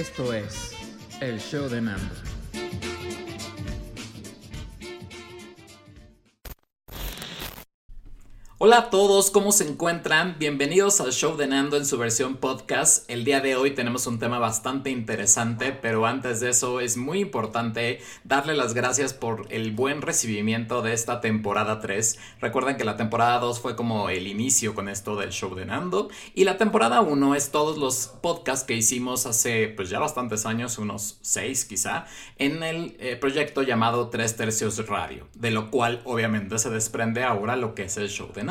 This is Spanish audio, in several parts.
Esto es el show de Nando. Hola a todos, ¿cómo se encuentran? Bienvenidos al show de Nando en su versión podcast. El día de hoy tenemos un tema bastante interesante, pero antes de eso es muy importante darle las gracias por el buen recibimiento de esta temporada 3. Recuerden que la temporada 2 fue como el inicio con esto del show de Nando y la temporada 1 es todos los podcasts que hicimos hace pues ya bastantes años, unos 6 quizá, en el eh, proyecto llamado 3 tercios radio, de lo cual obviamente se desprende ahora lo que es el show de Nando.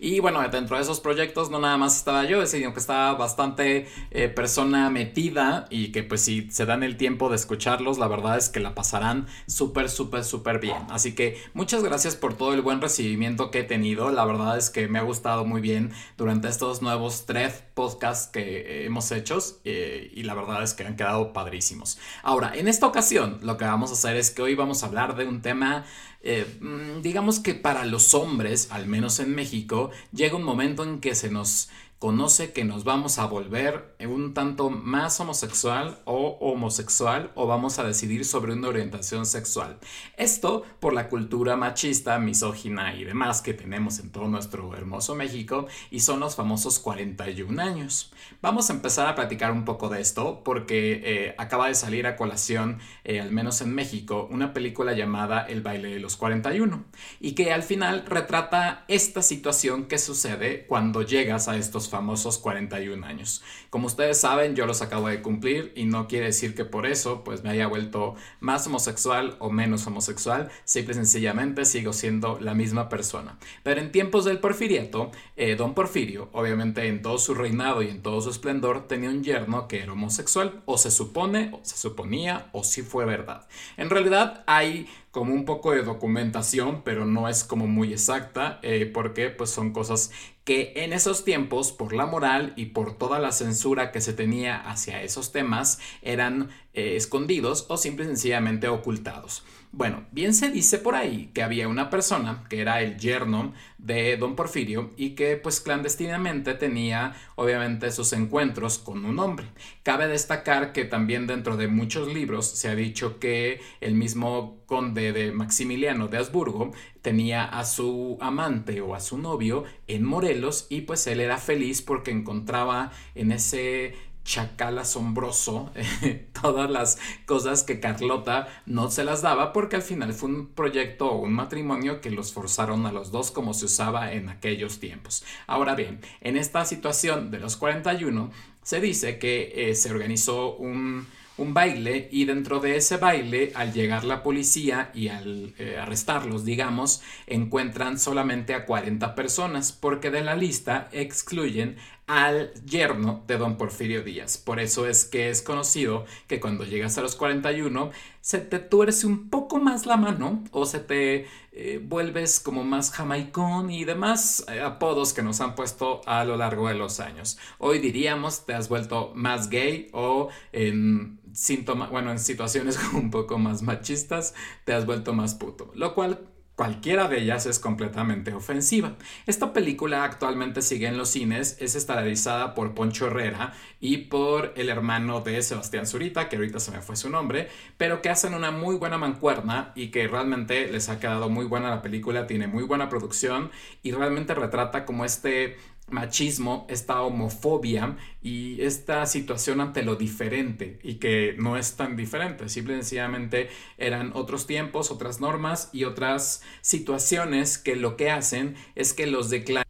Y bueno, dentro de esos proyectos no nada más estaba yo, sino que estaba bastante eh, persona metida y que pues si se dan el tiempo de escucharlos, la verdad es que la pasarán súper, súper, súper bien. Así que muchas gracias por todo el buen recibimiento que he tenido. La verdad es que me ha gustado muy bien durante estos nuevos tres podcasts que hemos hecho eh, y la verdad es que han quedado padrísimos. Ahora, en esta ocasión lo que vamos a hacer es que hoy vamos a hablar de un tema eh, mm, digamos que para los hombres, al menos en México, llega un momento en que se nos conoce que nos vamos a volver un tanto más homosexual o homosexual o vamos a decidir sobre una orientación sexual. Esto por la cultura machista, misógina y demás que tenemos en todo nuestro hermoso México y son los famosos 41 años. Vamos a empezar a platicar un poco de esto porque eh, acaba de salir a colación, eh, al menos en México, una película llamada El baile de los 41 y que al final retrata esta situación que sucede cuando llegas a estos famosos 41 años. Como ustedes saben, yo los acabo de cumplir y no quiere decir que por eso pues me haya vuelto más homosexual o menos homosexual, simple y sencillamente sigo siendo la misma persona. Pero en tiempos del porfiriato, eh, don Porfirio, obviamente en todo su reinado y en todo su esplendor, tenía un yerno que era homosexual, o se supone, o se suponía, o si fue verdad. En realidad hay como un poco de documentación, pero no es como muy exacta, eh, porque pues son cosas que en esos tiempos, por la moral y por toda la censura que se tenía hacia esos temas, eran eh, escondidos o simple y sencillamente ocultados. Bueno, bien se dice por ahí que había una persona que era el yerno de don Porfirio y que pues clandestinamente tenía obviamente sus encuentros con un hombre. Cabe destacar que también dentro de muchos libros se ha dicho que el mismo conde de Maximiliano de Habsburgo tenía a su amante o a su novio en Morelos y pues él era feliz porque encontraba en ese chacal asombroso todas las cosas que Carlota no se las daba porque al final fue un proyecto o un matrimonio que los forzaron a los dos como se usaba en aquellos tiempos. Ahora bien, en esta situación de los 41 se dice que eh, se organizó un un baile y dentro de ese baile, al llegar la policía y al eh, arrestarlos, digamos, encuentran solamente a 40 personas porque de la lista excluyen al yerno de don Porfirio Díaz. Por eso es que es conocido que cuando llegas a los 41 se te tuerce un poco más la mano o se te eh, vuelves como más jamaicón y demás eh, apodos que nos han puesto a lo largo de los años. Hoy diríamos te has vuelto más gay o en síntomas, bueno, en situaciones un poco más machistas te has vuelto más puto, lo cual Cualquiera de ellas es completamente ofensiva. Esta película actualmente sigue en los cines, es estelarizada por Poncho Herrera y por el hermano de Sebastián Zurita, que ahorita se me fue su nombre, pero que hacen una muy buena mancuerna y que realmente les ha quedado muy buena la película, tiene muy buena producción y realmente retrata como este machismo, esta homofobia y esta situación ante lo diferente y que no es tan diferente, simple y sencillamente eran otros tiempos, otras normas y otras situaciones que lo que hacen es que los declaran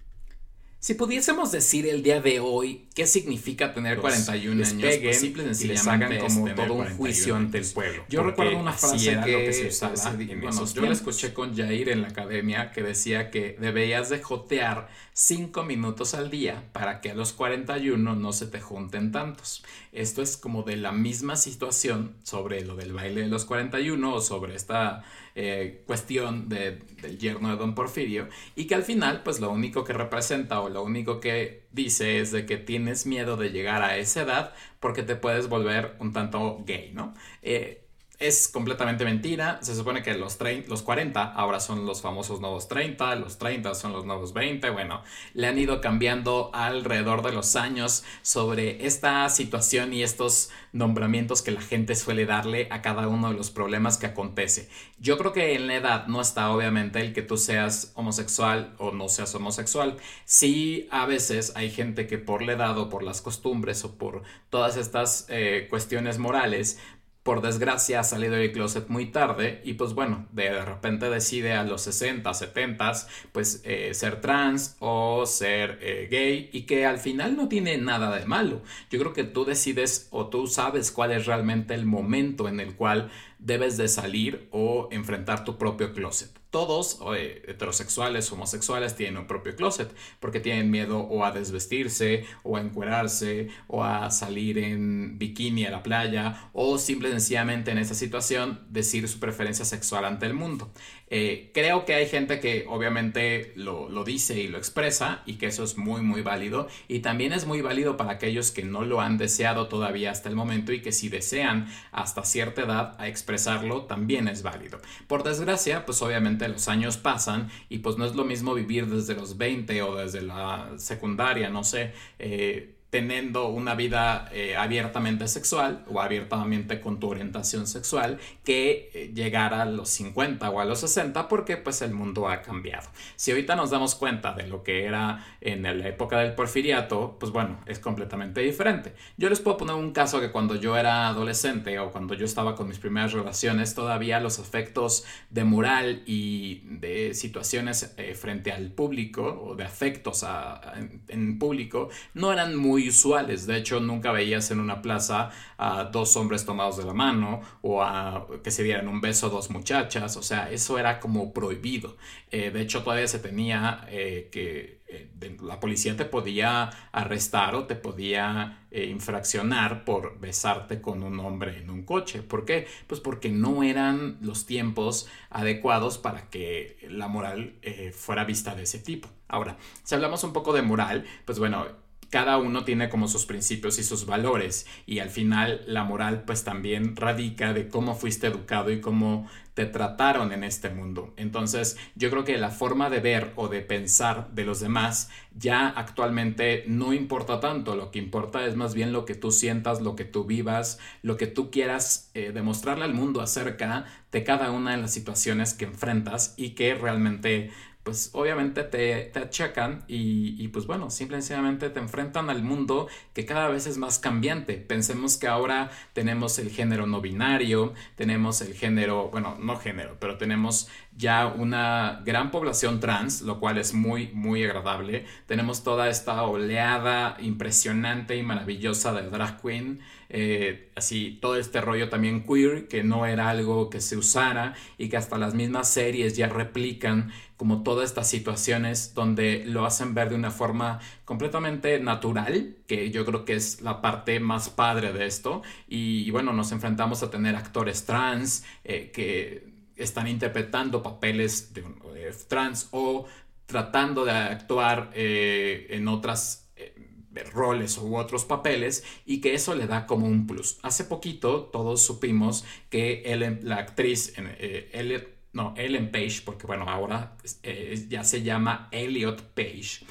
si pudiésemos decir el día de hoy qué significa tener 41 años, pues simple y sencillamente como todo un juicio ante el pueblo. Yo recuerdo una frase que, se usaba en esos Yo la escuché con Jair en la academia que decía que debías de jotear 5 minutos al día para que a los 41 no se te junten tantos. Esto es como de la misma situación sobre lo del baile de los 41 o sobre esta eh, cuestión del yerno de don Porfirio y que al final pues lo único que representa o lo único que dice es de que tienes miedo de llegar a esa edad porque te puedes volver un tanto gay, ¿no? Eh, es completamente mentira. Se supone que los, los 40 ahora son los famosos nuevos 30, los 30 son los nuevos 20. Bueno, le han ido cambiando alrededor de los años sobre esta situación y estos nombramientos que la gente suele darle a cada uno de los problemas que acontece. Yo creo que en la edad no está obviamente el que tú seas homosexual o no seas homosexual. Sí, a veces hay gente que por la edad o por las costumbres o por todas estas eh, cuestiones morales por desgracia ha salido del closet muy tarde y pues bueno, de repente decide a los 60, 70 pues eh, ser trans o ser eh, gay y que al final no tiene nada de malo. Yo creo que tú decides o tú sabes cuál es realmente el momento en el cual debes de salir o enfrentar tu propio closet. Todos, heterosexuales, homosexuales, tienen un propio closet porque tienen miedo o a desvestirse o a encuerarse o a salir en bikini a la playa o simple y sencillamente en esa situación decir su preferencia sexual ante el mundo. Eh, creo que hay gente que obviamente lo, lo, dice y lo expresa y que eso es muy muy válido y también es muy válido para aquellos que no lo han deseado todavía hasta el momento y que si desean hasta cierta edad a expresarlo también es válido. Por desgracia pues obviamente los años pasan y pues no es lo mismo vivir desde los 20 o desde la secundaria, no sé. Eh, teniendo una vida eh, abiertamente sexual o abiertamente con tu orientación sexual que eh, llegar a los 50 o a los 60 porque pues el mundo ha cambiado. Si ahorita nos damos cuenta de lo que era en la época del porfiriato, pues bueno, es completamente diferente. Yo les puedo poner un caso que cuando yo era adolescente o cuando yo estaba con mis primeras relaciones, todavía los afectos de moral y de situaciones eh, frente al público o de afectos en público no eran muy usuales. De hecho, nunca veías en una plaza a dos hombres tomados de la mano o a que se dieran un beso a dos muchachas. O sea, eso era como prohibido. Eh, de hecho, todavía se tenía eh, que eh, la policía te podía arrestar o te podía infraccionar por besarte con un hombre en un coche. ¿Por qué? Pues porque no eran los tiempos adecuados para que la moral fuera vista de ese tipo. Ahora, si hablamos un poco de moral, pues bueno, cada uno tiene como sus principios y sus valores y al final la moral pues también radica de cómo fuiste educado y cómo te trataron en este mundo. Entonces yo creo que la forma de ver o de pensar de los demás ya actualmente no importa tanto, lo que importa es más bien lo que tú sientas, lo que tú vivas, lo que tú quieras eh, demostrarle al mundo acerca de cada una de las situaciones que enfrentas y que realmente pues obviamente te, te achacan y, y, pues bueno, simplemente te enfrentan al mundo que cada vez es más cambiante. Pensemos que ahora tenemos el género no binario, tenemos el género, bueno, no género, pero tenemos ya una gran población trans, lo cual es muy, muy agradable. Tenemos toda esta oleada impresionante y maravillosa de drag queen. Eh, así todo este rollo también queer, que no era algo que se usara y que hasta las mismas series ya replican como todas estas situaciones donde lo hacen ver de una forma completamente natural, que yo creo que es la parte más padre de esto. Y, bueno, nos enfrentamos a tener actores trans eh, que están interpretando papeles de, trans o tratando de actuar eh, en otras eh, roles u otros papeles y que eso le da como un plus. Hace poquito todos supimos que la actriz eh, no, Ellen Page, porque bueno, ahora ya se llama Elliot Page,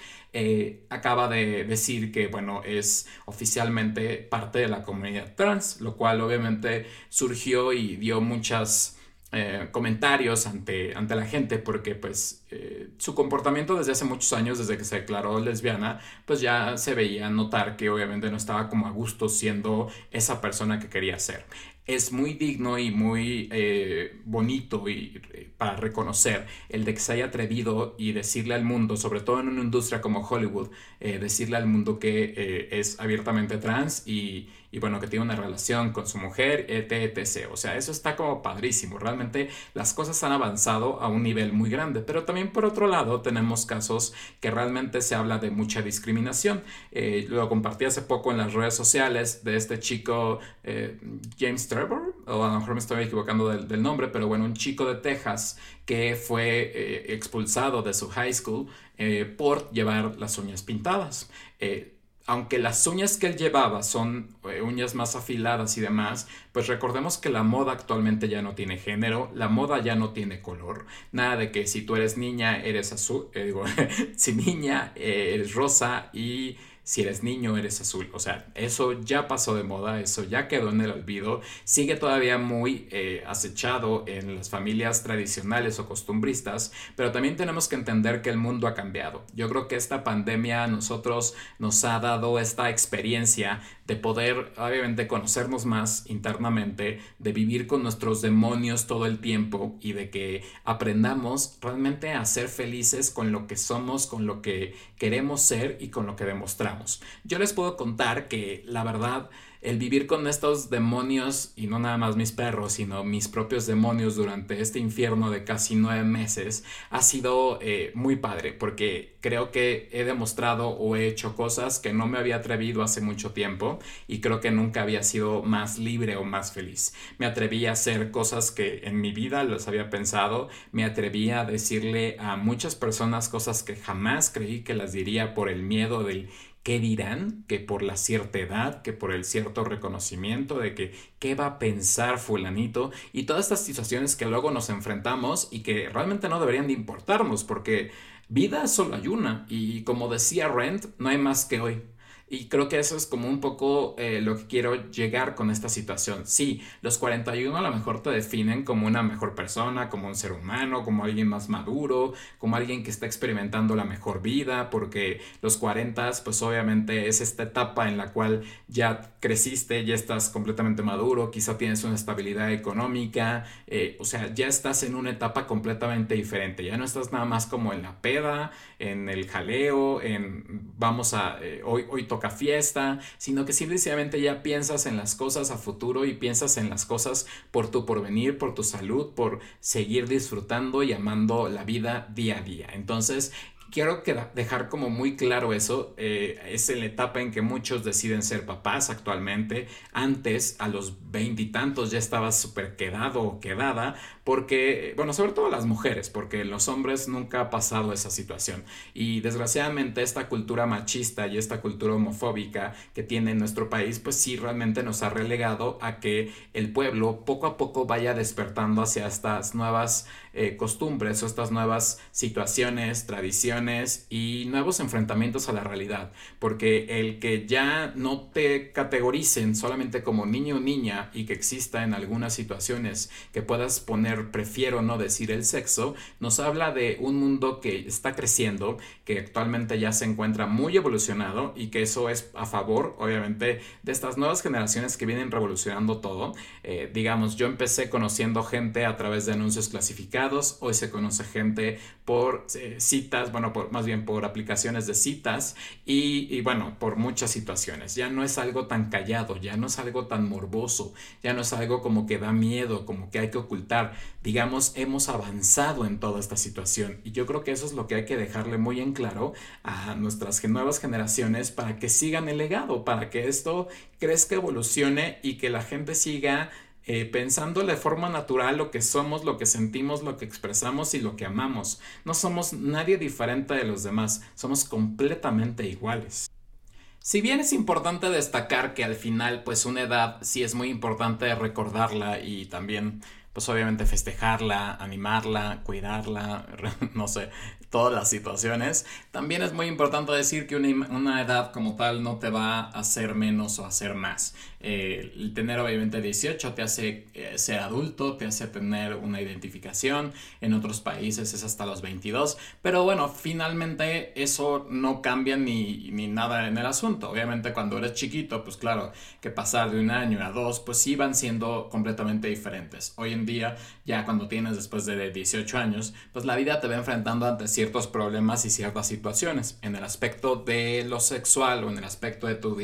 acaba de decir que, bueno, es oficialmente parte de la comunidad trans, lo cual obviamente surgió y dio muchas eh, comentarios ante, ante la gente porque pues eh, su comportamiento desde hace muchos años, desde que se declaró lesbiana, pues ya se veía notar que obviamente no estaba como a gusto siendo esa persona que quería ser es muy digno y muy eh, bonito y, para reconocer el de que se haya atrevido y decirle al mundo, sobre todo en una industria como Hollywood, decirle al mundo que es abiertamente trans y, y bueno, que tiene una relación con su mujer, etc, O sea, eso está como padrísimo. Realmente las cosas han avanzado a un nivel muy grande. Pero también por otro lado tenemos casos que realmente se habla de mucha discriminación. Eh, lo compartí hace poco en las redes sociales de este chico eh, James Trevor, o a lo mejor me estoy equivocando del, nombre, pero bueno, un chico de Texas que fue eh, expulsado de su high school por llevar las uñas pintadas aunque las uñas que él llevaba son eh, uñas más afiladas y demás, pues recordemos que la moda actualmente ya no tiene género, la moda ya no tiene color, nada de que si tú eres niña eres azul, eh, digo, si niña eh, eres rosa y si eres niño eres azul. O sea, eso ya pasó de moda, eso ya quedó en el olvido, sigue todavía muy eh, acechado en las familias tradicionales o costumbristas, pero también tenemos que entender que el mundo ha cambiado. Yo creo que esta pandemia a nosotros nos ha dado esta experiencia de poder obviamente conocernos más internamente, de vivir con nuestros demonios todo el tiempo y de que aprendamos realmente a ser felices con lo que somos, con lo que queremos ser y con lo que demostramos. Yo les puedo contar que la verdad el vivir con estos demonios, y no nada más mis perros, sino mis propios demonios durante este infierno de casi nueve meses, ha sido eh, muy padre, porque creo que he demostrado o he hecho cosas que no me había atrevido hace mucho tiempo, y creo que nunca había sido más libre o más feliz. Me atreví a hacer cosas que en mi vida los había pensado, me atreví a decirle a muchas personas cosas que jamás creí que las diría por el miedo del qué dirán, que por la cierta edad, que por el cierto reconocimiento de que qué va a pensar fulanito y todas estas situaciones que luego nos enfrentamos y que realmente no deberían de importarnos porque vida solo hay una y como decía Rent, no hay más que hoy. Y creo que eso es como un poco eh, lo que quiero llegar con esta situación. Sí, los 41 a lo mejor te definen como una mejor persona, como un ser humano, como alguien más maduro, como alguien que está experimentando la mejor vida, porque los 40 pues obviamente es esta etapa en la cual ya creciste, ya estás completamente maduro, quizá tienes una estabilidad económica, eh, o sea, ya estás en una etapa completamente diferente, ya no estás nada más como en la peda, en el jaleo, en vamos a, eh, hoy, hoy fiesta, sino que simplemente ya piensas en las cosas a futuro y piensas en las cosas por tu porvenir, por tu salud, por seguir disfrutando y amando la vida día a día. Entonces, quiero dejar como muy claro eso. Eh, es la etapa en que muchos deciden ser papás actualmente. Antes, a los veintitantos, ya estabas súper quedado o quedada, porque, bueno, sobre todo las mujeres, porque los hombres nunca ha pasado esa situación. Y desgraciadamente esta cultura machista y esta cultura homofóbica que tiene nuestro país, pues sí realmente nos ha relegado a que el pueblo poco a poco vaya despertando hacia estas nuevas eh, costumbres o estas nuevas situaciones, tradiciones y nuevos enfrentamientos a la realidad. Porque el que ya no te categoricen solamente como niño o niña y que exista en algunas situaciones que puedas poner prefiero no decir el sexo, nos habla de un mundo que está creciendo, que actualmente ya se encuentra muy evolucionado y que eso es a favor, obviamente, de estas nuevas generaciones que vienen revolucionando todo. Eh, digamos, yo empecé conociendo gente a través de anuncios clasificados, hoy se conoce gente por eh, citas, bueno, por, más bien por aplicaciones de citas y, bueno, por muchas situaciones. Ya no es algo tan callado, ya no es algo tan morboso, ya no es algo como que da miedo, como que hay que ocultar. Digamos, hemos avanzado en toda esta situación y yo creo que eso es lo que hay que dejarle muy en claro a nuestras nuevas generaciones para que sigan el legado, para que esto crezca, evolucione y que la gente siga eh, pensando de forma natural lo que somos, lo que sentimos, lo que expresamos y lo que amamos. No somos nadie diferente de los demás, somos completamente iguales. Si bien es importante destacar que al final, pues una edad sí es muy importante recordarla y también, pues obviamente festejarla, animarla, cuidarla, no sé, todas las situaciones. También es muy importante decir que una, una edad como tal no te va a hacer menos o hacer más. Eh, el tener obviamente 18 te hace eh, ser adulto, te hace tener una identificación. En otros países es hasta los 22. Pero bueno, finalmente eso no cambia ni, ni nada en el asunto. Obviamente cuando eres chiquito, pues claro, que pasar de un año a dos, pues sí van siendo completamente diferentes. Hoy en día, ya cuando tienes después de 18 años, pues la vida te va enfrentando ante ciertos problemas y ciertas situaciones. En el aspecto de lo sexual o en el aspecto de tu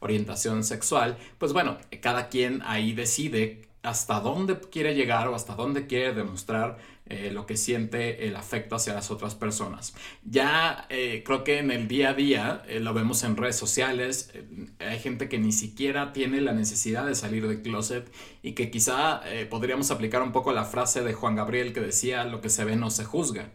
orientación sexual, pues pues bueno, cada quien ahí decide hasta dónde quiere llegar o hasta dónde quiere demostrar eh, lo que siente el afecto hacia las otras personas. Ya eh, creo que en el día a día eh, lo vemos en redes sociales, hay gente que ni siquiera tiene la necesidad de salir del closet y que quizá podríamos aplicar un poco la frase de Juan Gabriel que decía lo que se ve no se juzga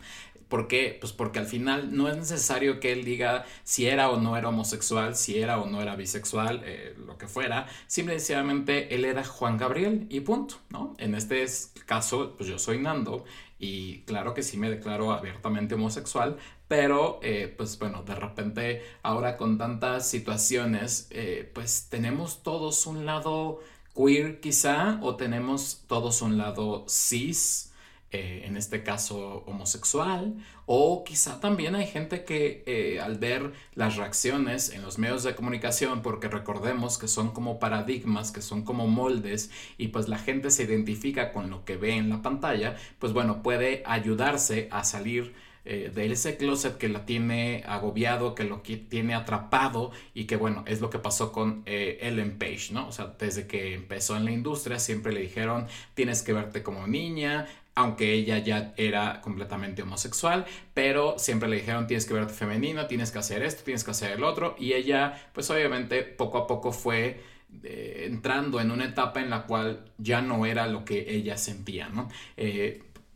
¿Por qué? Pues porque al final no es necesario que él diga si era o no era homosexual, si era o no era bisexual, eh, lo que fuera. Simplemente él era Juan Gabriel y punto, ¿no? En este caso, pues yo soy Nando y claro que sí me declaro abiertamente homosexual, pero eh, pues bueno, de repente ahora con tantas situaciones, eh, pues tenemos todos un lado queer quizá o tenemos todos un lado cis. Eh, en este caso homosexual, o quizá también hay gente que al ver las reacciones en los medios de comunicación, porque recordemos que son como paradigmas, que son como moldes, y pues la gente se identifica con lo que ve en la pantalla, pues bueno, puede ayudarse a salir eh, de ese closet que la tiene agobiado, que lo tiene atrapado y que bueno, es lo que pasó con eh, Ellen Page, ¿no? O sea, desde que empezó en la industria siempre le dijeron tienes que verte como niña, aunque ella ya era completamente homosexual, pero siempre le dijeron tienes que verte femenina, tienes que hacer esto, tienes que hacer el otro, y ella pues obviamente poco a poco fue eh, entrando en una etapa en la cual ya no era lo que ella sentía, ¿no?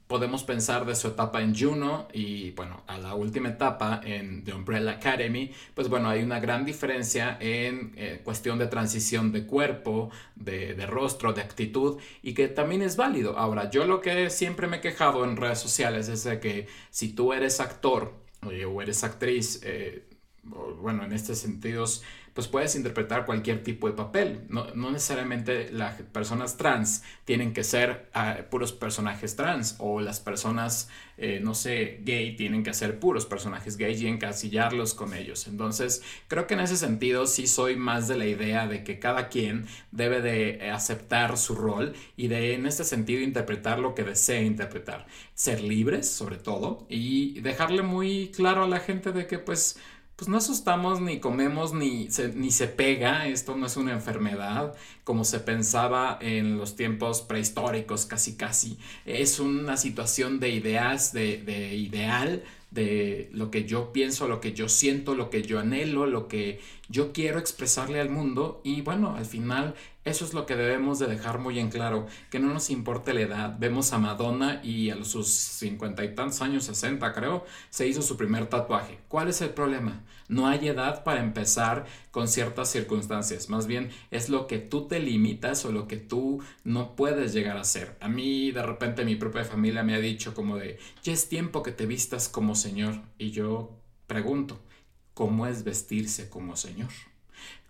Podemos pensar de su etapa en Juno y bueno, a la última etapa en The Umbrella Academy, pues bueno, hay una gran diferencia en eh, cuestión de transición de cuerpo, de, rostro, de actitud y que también es válido. Ahora, yo lo que siempre me he quejado en redes sociales es de que si tú eres actor o eres actriz, eh, bueno, en estos sentidos, pues puedes interpretar cualquier tipo de papel. No, necesariamente las personas trans tienen que ser ah, puros personajes trans o las personas, eh, no sé, gay tienen que ser puros personajes gay y encasillarlos con ellos. Entonces, creo que en ese sentido sí soy más de la idea de que cada quien debe de aceptar su rol y de en este sentido interpretar lo que desee interpretar. Ser libres, sobre todo, y dejarle muy claro a la gente de que pues pues no asustamos ni comemos ni se, ni se pega, esto no es una enfermedad como se pensaba en los tiempos prehistóricos casi casi, es una situación de ideas, de, de ideal, de lo que yo pienso, lo que yo siento, lo que yo anhelo, lo que yo quiero expresarle al mundo. Y bueno, al final eso es lo que debemos de dejar muy en claro, que no nos importe la edad. Vemos a Madonna y a sus cincuenta y tantos años, 60 creo, se hizo su primer tatuaje. ¿Cuál es el problema? No hay edad para empezar con ciertas circunstancias. Más bien es lo que tú te limitas o lo que tú no puedes llegar a hacer. A mí de repente mi propia familia me ha dicho como de, ya es tiempo que te vistas como señor. Y yo pregunto, ¿cómo es vestirse como señor?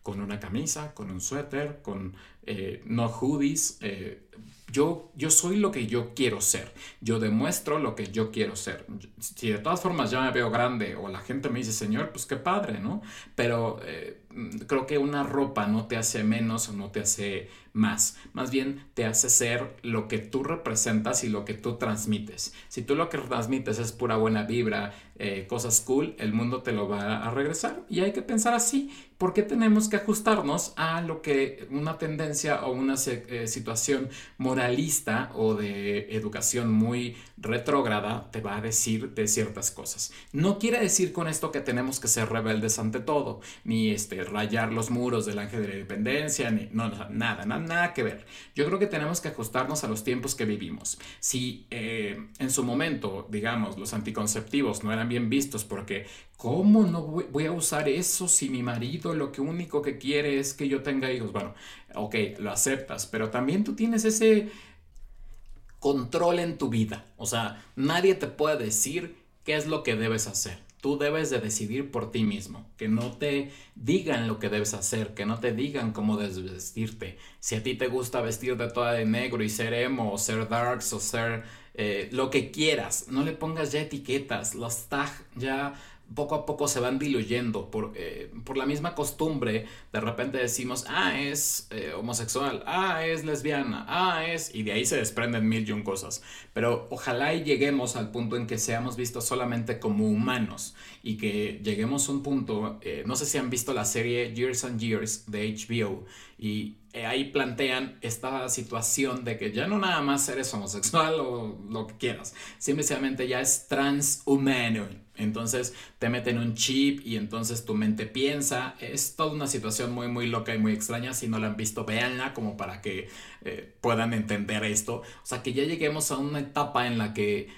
Con una camisa, con un suéter, con eh, no hoodies. Eh, yo, yo soy lo que yo quiero ser. Yo demuestro lo que yo quiero ser. Si de todas formas ya me veo grande o la gente me dice, Señor, pues qué padre, ¿no? Pero eh, creo que una ropa no te hace menos o no te hace más. Más bien te hace ser lo que tú representas y lo que tú transmites. Si tú lo que transmites es pura buena vibra, cosas cool, el mundo te lo va a regresar. Y hay que pensar así. ¿Por qué tenemos que ajustarnos a lo que una tendencia o una eh, situación moralista o de educación muy retrógrada te va a decir de ciertas cosas? No quiere decir con esto que tenemos que ser rebeldes ante todo, ni este, rayar los muros del ángel de la independencia, ni no, nada, nada, nada que ver. Yo creo que tenemos que ajustarnos a los tiempos que vivimos. Si eh, en su momento, digamos, los anticonceptivos no eran bien vistos porque ¿Cómo no voy a usar eso si mi marido lo que único que quiere es que yo tenga hijos? Bueno, ok, lo aceptas, pero también tú tienes ese control en tu vida. O sea, nadie te puede decir qué es lo que debes hacer. Tú debes de decidir por ti mismo, que no te digan lo que debes hacer, que no te digan cómo debes vestirte. Si a ti te gusta vestir de toda de negro y ser emo o ser darks o ser eh, lo que quieras, no le pongas ya etiquetas, los tags ya poco a poco se van diluyendo por, eh, por la misma costumbre. De repente decimos, ah, es eh, homosexual, ah, es lesbiana, ah, es... Y de ahí se desprenden mil y un cosas. Pero ojalá y lleguemos al punto en que seamos vistos solamente como humanos y que lleguemos a un punto, eh, no sé si han visto la serie Years and Years de HBO y ahí plantean esta situación de que ya no nada más eres homosexual o lo que quieras, simplemente ya es transhumano entonces te meten un chip y entonces tu mente piensa. Es toda una situación muy, muy loca y muy extraña. Si no la han visto, véanla como para que eh, puedan entender esto. O sea, que ya lleguemos a una etapa en la que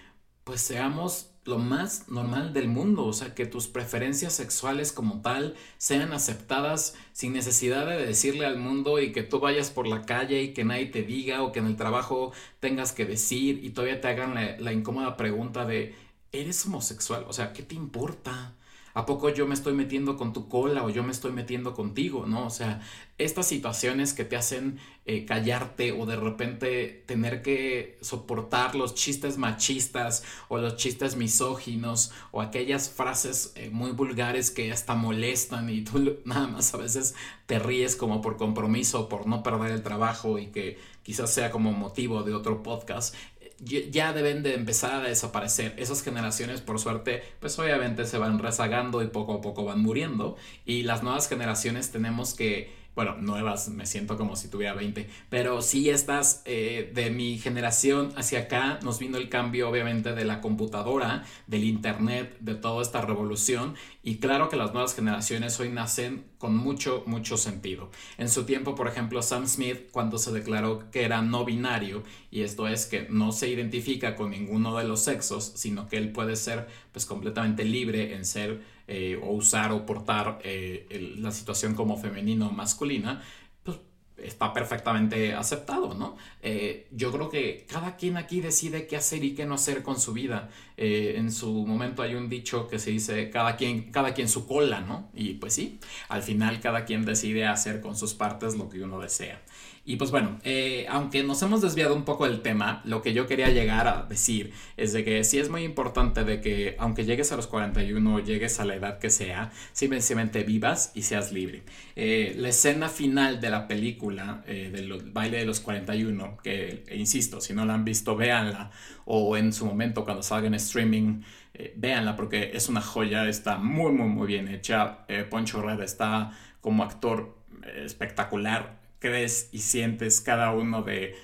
pues seamos lo más normal del mundo, o sea, que tus preferencias sexuales como tal sean aceptadas sin necesidad de decirle al mundo y que tú vayas por la calle y que nadie te diga o que en el trabajo tengas que decir y todavía te hagan la, la incómoda pregunta de, ¿eres homosexual? O sea, ¿qué te importa? ¿A poco yo me estoy metiendo con tu cola o yo me estoy metiendo contigo? ¿No? O sea, estas situaciones que te hacen eh, callarte o de repente tener que soportar los chistes machistas o los chistes misóginos o aquellas frases eh, muy vulgares que hasta molestan y tú nada más a veces te ríes como por compromiso, por no perder el trabajo y que quizás sea como motivo de otro podcast ya deben de empezar a desaparecer. Esas generaciones, por suerte, pues obviamente se van rezagando y poco a poco van muriendo. Y las nuevas generaciones tenemos que bueno, nuevas, me siento como si tuviera 20, pero sí estas eh, de mi generación hacia acá nos vino el cambio obviamente de la computadora, del internet, de toda esta revolución y claro que las nuevas generaciones hoy nacen con mucho, mucho sentido. En su tiempo, por ejemplo, Sam Smith cuando se declaró que era no binario y esto es que no se identifica con ninguno de los sexos, sino que él puede ser pues completamente libre en ser eh, o usar o portar eh, la situación como femenino o masculina, pues está perfectamente aceptado, ¿no? Eh, yo creo que cada quien aquí decide qué hacer y qué no hacer con su vida. en su momento hay un dicho que se dice cada quien, cada quien su cola, ¿no? Y pues sí, al final cada quien decide hacer con sus partes lo que uno desea. Y pues bueno, eh, aunque nos hemos desviado un poco del tema, lo que yo quería llegar a decir es de que sí es muy importante de que aunque llegues a los 41 llegues a la edad que sea, simplemente vivas y seas libre. Eh, la escena final de la película eh, del baile de los 41, que insisto, si no la han visto, véanla, o en su momento cuando salga en streaming, véanla porque es una joya, está muy, muy, muy bien hecha. Poncho Red está como actor espectacular crees y sientes cada uno de,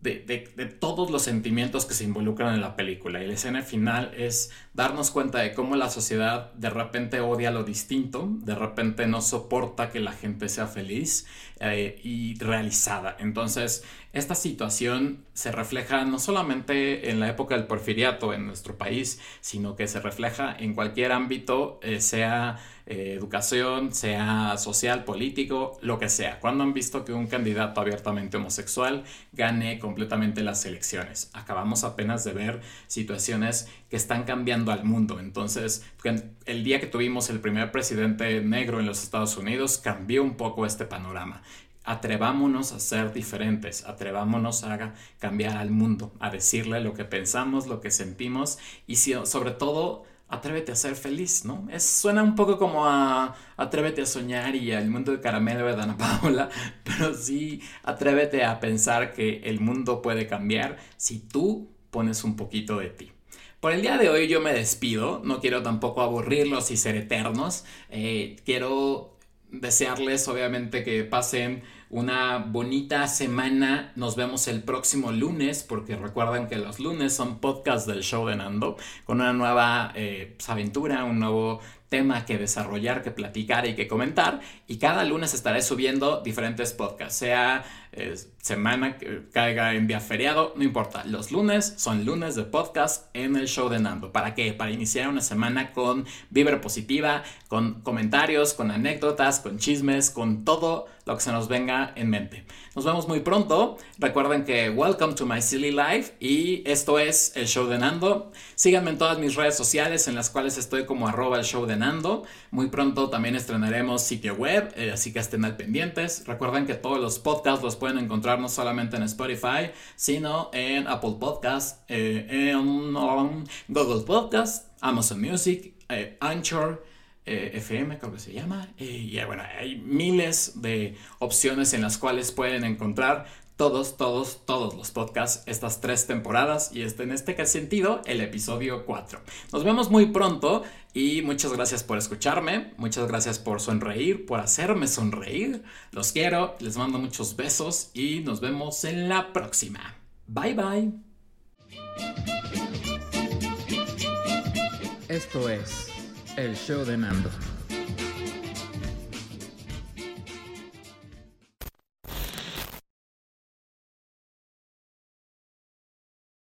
de, todos los sentimientos que se involucran en la película. Y la escena final es darnos cuenta de cómo la sociedad de repente odia lo distinto, de repente no soporta que la gente sea feliz eh, y realizada. Entonces, esta situación se refleja no solamente en la época del porfiriato en nuestro país, sino que se refleja en cualquier ámbito, eh, sea eh, educación, sea social, político, lo que sea. Cuando han visto que un candidato abiertamente homosexual gane completamente las elecciones? Acabamos apenas de ver situaciones que están cambiando al mundo. Entonces, el día que tuvimos el primer presidente negro en los Estados Unidos, cambió un poco este panorama atrevámonos a ser diferentes, atrevámonos a cambiar al mundo, a decirle lo que pensamos, lo que sentimos y sobre todo atrévete a ser feliz, ¿no? Es, suena un poco como a atrévete a soñar y al mundo de caramelo de Dana Paula, pero sí atrévete a pensar que el mundo puede cambiar si tú pones un poquito de ti. Por el día de hoy yo me despido, no quiero tampoco aburrirlos y ser eternos, eh, quiero desearles obviamente que pasen una bonita semana. Nos vemos el próximo lunes, porque recuerden que los lunes son podcasts del show de Nando, con una nueva eh, pues, aventura, un nuevo tema que desarrollar, que platicar y que comentar. Y cada lunes estaré subiendo diferentes podcasts, sea eh, semana que caiga en día feriado, no importa. Los lunes son lunes de podcast en el show de Nando. ¿Para qué? Para iniciar una semana con vibra positiva, con comentarios, con anécdotas, con chismes, con todo lo que se nos venga en mente. Nos vemos muy pronto. Recuerden que welcome to my silly life y esto es el show de Nando. Síganme en todas mis redes sociales en las cuales estoy como arroba el show de Muy pronto también estrenaremos sitio web, eh, así que estén al pendientes. Recuerden que todos los podcasts los pueden encontrar no solamente en Spotify, sino en Apple Podcasts, eh, en um, Google Podcasts, Amazon Music, eh, Anchor. FM, creo que se llama. y bueno, hay miles de opciones en las cuales pueden encontrar todos, todos, todos los podcasts, estas tres temporadas y este, en este sentido, el episodio 4. Nos vemos muy pronto y muchas gracias por escucharme, muchas gracias por sonreír, por hacerme sonreír. Los quiero, les mando muchos besos y nos vemos en la próxima. Bye bye. Esto es el show de Nando.